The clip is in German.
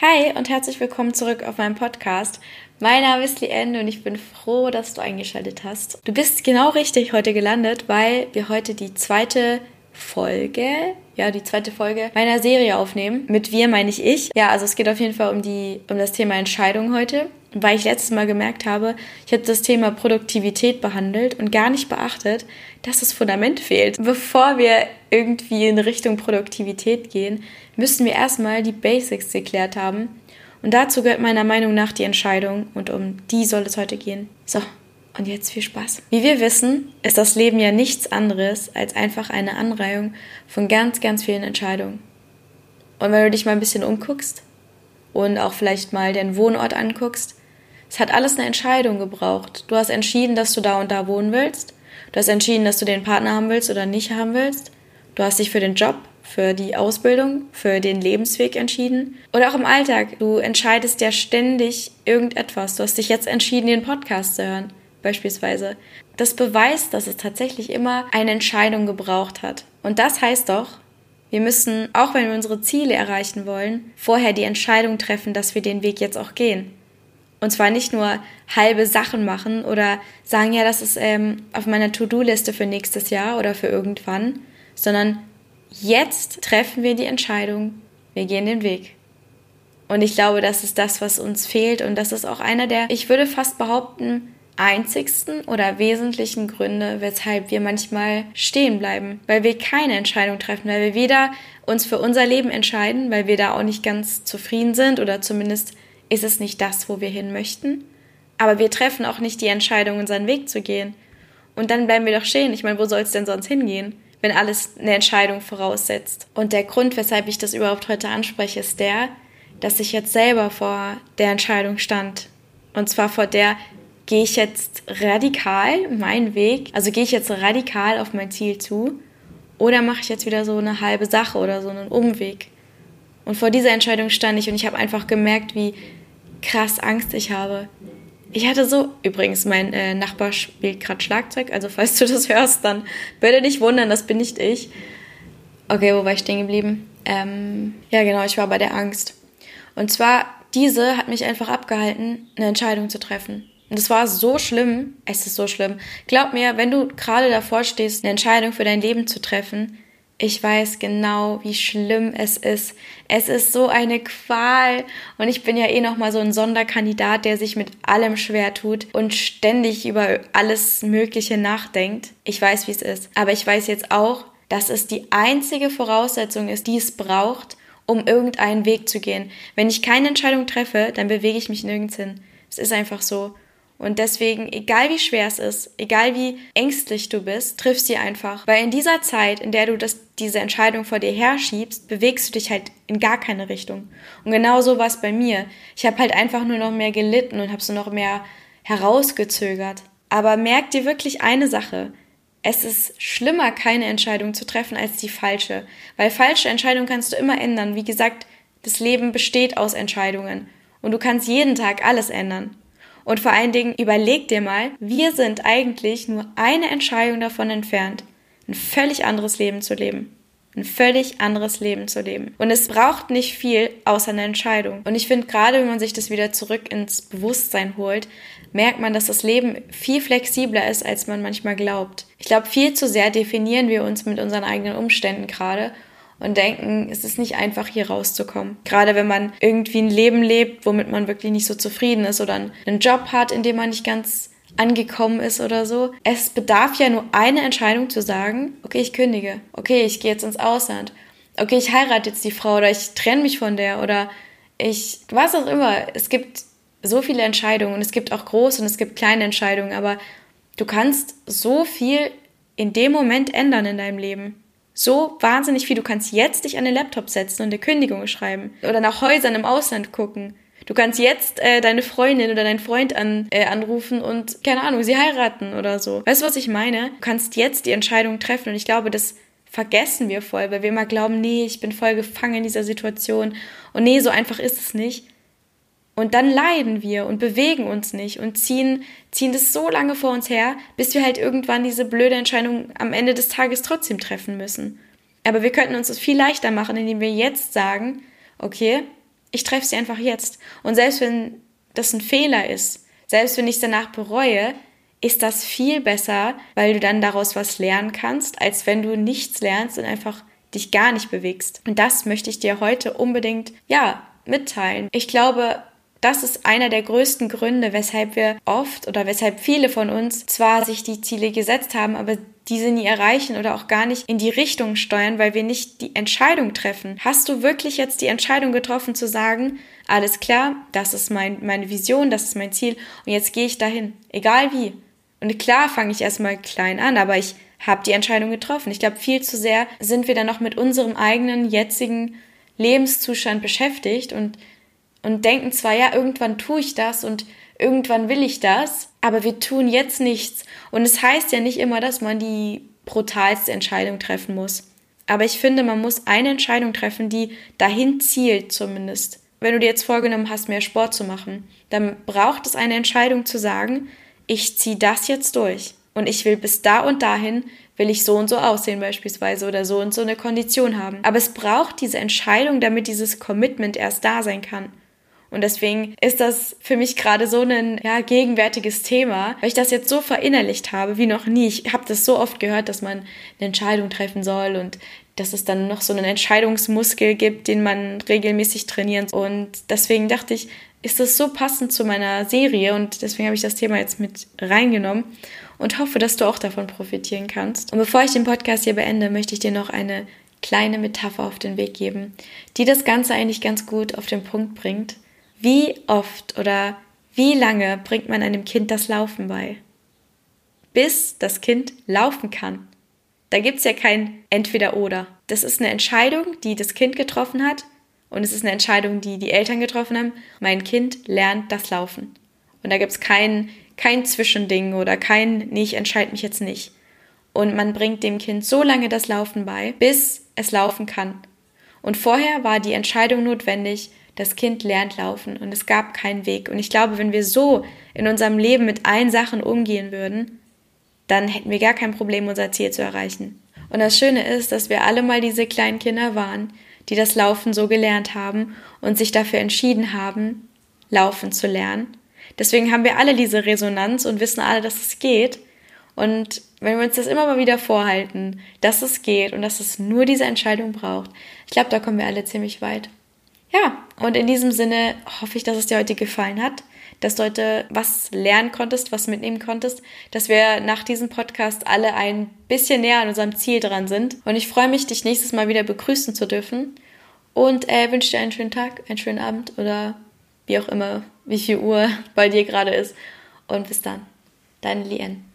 Hi und herzlich willkommen zurück auf meinem Podcast. Mein Name ist Liende und ich bin froh, dass du eingeschaltet hast. Du bist genau richtig heute gelandet, weil wir heute die zweite Folge, ja, die zweite Folge meiner Serie aufnehmen. Mit wir meine ich ich. Ja, also es geht auf jeden Fall um die, um das Thema Entscheidung heute, weil ich letztes Mal gemerkt habe, ich habe das Thema Produktivität behandelt und gar nicht beachtet, dass das Fundament fehlt. Bevor wir irgendwie in Richtung Produktivität gehen, müssen wir erstmal die Basics geklärt haben. Und dazu gehört meiner Meinung nach die Entscheidung und um die soll es heute gehen. So, und jetzt viel Spaß. Wie wir wissen, ist das Leben ja nichts anderes als einfach eine Anreihung von ganz, ganz vielen Entscheidungen. Und wenn du dich mal ein bisschen umguckst und auch vielleicht mal den Wohnort anguckst, es hat alles eine Entscheidung gebraucht. Du hast entschieden, dass du da und da wohnen willst. Du hast entschieden, dass du den Partner haben willst oder nicht haben willst. Du hast dich für den Job für die Ausbildung, für den Lebensweg entschieden. Oder auch im Alltag. Du entscheidest ja ständig irgendetwas. Du hast dich jetzt entschieden, den Podcast zu hören, beispielsweise. Das beweist, dass es tatsächlich immer eine Entscheidung gebraucht hat. Und das heißt doch, wir müssen, auch wenn wir unsere Ziele erreichen wollen, vorher die Entscheidung treffen, dass wir den Weg jetzt auch gehen. Und zwar nicht nur halbe Sachen machen oder sagen, ja, das ist ähm, auf meiner To-Do-Liste für nächstes Jahr oder für irgendwann, sondern jetzt treffen wir die Entscheidung, wir gehen den Weg. Und ich glaube, das ist das, was uns fehlt. Und das ist auch einer der, ich würde fast behaupten, einzigsten oder wesentlichen Gründe, weshalb wir manchmal stehen bleiben. Weil wir keine Entscheidung treffen, weil wir weder uns für unser Leben entscheiden, weil wir da auch nicht ganz zufrieden sind oder zumindest ist es nicht das, wo wir hin möchten. Aber wir treffen auch nicht die Entscheidung, unseren Weg zu gehen. Und dann bleiben wir doch stehen. Ich meine, wo soll es denn sonst hingehen? wenn alles eine Entscheidung voraussetzt. Und der Grund, weshalb ich das überhaupt heute anspreche, ist der, dass ich jetzt selber vor der Entscheidung stand. Und zwar vor der, gehe ich jetzt radikal meinen Weg, also gehe ich jetzt radikal auf mein Ziel zu oder mache ich jetzt wieder so eine halbe Sache oder so einen Umweg. Und vor dieser Entscheidung stand ich und ich habe einfach gemerkt, wie krass Angst ich habe. Ich hatte so, übrigens, mein äh, Nachbar spielt gerade Schlagzeug, also falls du das hörst, dann bitte nicht wundern, das bin nicht ich. Okay, wo war ich stehen geblieben? Ähm, ja, genau, ich war bei der Angst. Und zwar, diese hat mich einfach abgehalten, eine Entscheidung zu treffen. Und es war so schlimm, es ist so schlimm. Glaub mir, wenn du gerade davor stehst, eine Entscheidung für dein Leben zu treffen, ich weiß genau, wie schlimm es ist. Es ist so eine Qual. Und ich bin ja eh nochmal so ein Sonderkandidat, der sich mit allem schwer tut und ständig über alles Mögliche nachdenkt. Ich weiß, wie es ist. Aber ich weiß jetzt auch, dass es die einzige Voraussetzung ist, die es braucht, um irgendeinen Weg zu gehen. Wenn ich keine Entscheidung treffe, dann bewege ich mich nirgends hin. Es ist einfach so. Und deswegen, egal wie schwer es ist, egal wie ängstlich du bist, triff sie einfach. Weil in dieser Zeit, in der du das, diese Entscheidung vor dir herschiebst, bewegst du dich halt in gar keine Richtung. Und genau so war es bei mir. Ich habe halt einfach nur noch mehr gelitten und habe so noch mehr herausgezögert. Aber merk dir wirklich eine Sache. Es ist schlimmer, keine Entscheidung zu treffen, als die falsche. Weil falsche Entscheidungen kannst du immer ändern. Wie gesagt, das Leben besteht aus Entscheidungen. Und du kannst jeden Tag alles ändern. Und vor allen Dingen überleg dir mal, wir sind eigentlich nur eine Entscheidung davon entfernt, ein völlig anderes Leben zu leben. Ein völlig anderes Leben zu leben. Und es braucht nicht viel außer eine Entscheidung. Und ich finde, gerade wenn man sich das wieder zurück ins Bewusstsein holt, merkt man, dass das Leben viel flexibler ist, als man manchmal glaubt. Ich glaube, viel zu sehr definieren wir uns mit unseren eigenen Umständen gerade und denken, es ist nicht einfach hier rauszukommen. Gerade wenn man irgendwie ein Leben lebt, womit man wirklich nicht so zufrieden ist oder einen Job hat, in dem man nicht ganz angekommen ist oder so. Es bedarf ja nur eine Entscheidung zu sagen, okay, ich kündige, okay, ich gehe jetzt ins Ausland, okay, ich heirate jetzt die Frau oder ich trenne mich von der oder ich, was auch immer. Es gibt so viele Entscheidungen und es gibt auch große und es gibt kleine Entscheidungen, aber du kannst so viel in dem Moment ändern in deinem Leben so wahnsinnig viel. Du kannst jetzt dich an den Laptop setzen und eine Kündigung schreiben oder nach Häusern im Ausland gucken. Du kannst jetzt äh, deine Freundin oder deinen Freund an, äh, anrufen und, keine Ahnung, sie heiraten oder so. Weißt du, was ich meine? Du kannst jetzt die Entscheidung treffen und ich glaube, das vergessen wir voll, weil wir immer glauben, nee, ich bin voll gefangen in dieser Situation und nee, so einfach ist es nicht. Und dann leiden wir und bewegen uns nicht und ziehen, ziehen das so lange vor uns her, bis wir halt irgendwann diese blöde Entscheidung am Ende des Tages trotzdem treffen müssen. Aber wir könnten uns das viel leichter machen, indem wir jetzt sagen, okay, Ich treffe sie einfach jetzt. Und selbst wenn das ein Fehler ist, selbst wenn ich es danach bereue, ist das viel besser, weil du dann daraus was lernen kannst, als wenn du nichts lernst und einfach dich gar nicht bewegst. Und das möchte ich dir heute unbedingt, ja, mitteilen. Ich glaube, das ist einer der größten Gründe, weshalb wir oft oder weshalb viele von uns zwar sich die Ziele gesetzt haben, aber diese nie erreichen oder auch gar nicht in die Richtung steuern, weil wir nicht die Entscheidung treffen. Hast du wirklich jetzt die Entscheidung getroffen zu sagen, alles klar, das ist mein, meine Vision, das ist mein Ziel und jetzt gehe ich dahin, egal wie. Und klar fange ich erstmal klein an, aber ich habe die Entscheidung getroffen. Ich glaube, viel zu sehr sind wir dann noch mit unserem eigenen jetzigen Lebenszustand beschäftigt und und denken zwar, ja, irgendwann tue ich das und irgendwann will ich das, aber wir tun jetzt nichts. Und es heißt ja nicht immer, dass man die brutalste Entscheidung treffen muss. Aber ich finde, man muss eine Entscheidung treffen, die dahin zielt zumindest. Wenn du dir jetzt vorgenommen hast, mehr Sport zu machen, dann braucht es eine Entscheidung zu sagen, ich ziehe das jetzt durch. Und ich will bis da und dahin, will ich so und so aussehen beispielsweise oder so und so eine Kondition haben. Aber es braucht diese Entscheidung, damit dieses Commitment erst da sein kann. Und deswegen ist das für mich gerade so ein ja, gegenwärtiges Thema, weil ich das jetzt so verinnerlicht habe wie noch nie. Ich habe das so oft gehört, dass man eine Entscheidung treffen soll und dass es dann noch so einen Entscheidungsmuskel gibt, den man regelmäßig trainieren. Und deswegen dachte ich, ist das so passend zu meiner Serie und deswegen habe ich das Thema jetzt mit reingenommen und hoffe, dass du auch davon profitieren kannst. Und bevor ich den Podcast hier beende, möchte ich dir noch eine kleine Metapher auf den Weg geben, die das Ganze eigentlich ganz gut auf den Punkt bringt. Wie oft oder wie lange bringt man einem Kind das Laufen bei? Bis das Kind laufen kann. Da gibt's ja kein Entweder-Oder. Das ist eine Entscheidung, die das Kind getroffen hat und es ist eine Entscheidung, die die Eltern getroffen haben. Mein Kind lernt das Laufen. Und da gibt's kein, kein Zwischending oder kein, nee, ich entscheide mich jetzt nicht. Und man bringt dem Kind so lange das Laufen bei, bis es laufen kann. Und vorher war die Entscheidung notwendig, das Kind lernt laufen und es gab keinen Weg. Und ich glaube, wenn wir so in unserem Leben mit allen Sachen umgehen würden, dann hätten wir gar kein Problem, unser Ziel zu erreichen. Und das Schöne ist, dass wir alle mal diese kleinen Kinder waren, die das Laufen so gelernt haben und sich dafür entschieden haben, laufen zu lernen. Deswegen haben wir alle diese Resonanz und wissen alle, dass es geht. Und wenn wir uns das immer mal wieder vorhalten, dass es geht und dass es nur diese Entscheidung braucht, ich glaube, da kommen wir alle ziemlich weit. Ja, und in diesem Sinne hoffe ich, dass es dir heute gefallen hat, dass du heute was lernen konntest, was mitnehmen konntest, dass wir nach diesem Podcast alle ein bisschen näher an unserem Ziel dran sind. Und ich freue mich, dich nächstes Mal wieder begrüßen zu dürfen und äh, wünsche dir einen schönen Tag, einen schönen Abend oder wie auch immer, wie viel Uhr bei dir gerade ist. Und bis dann, deine Lien.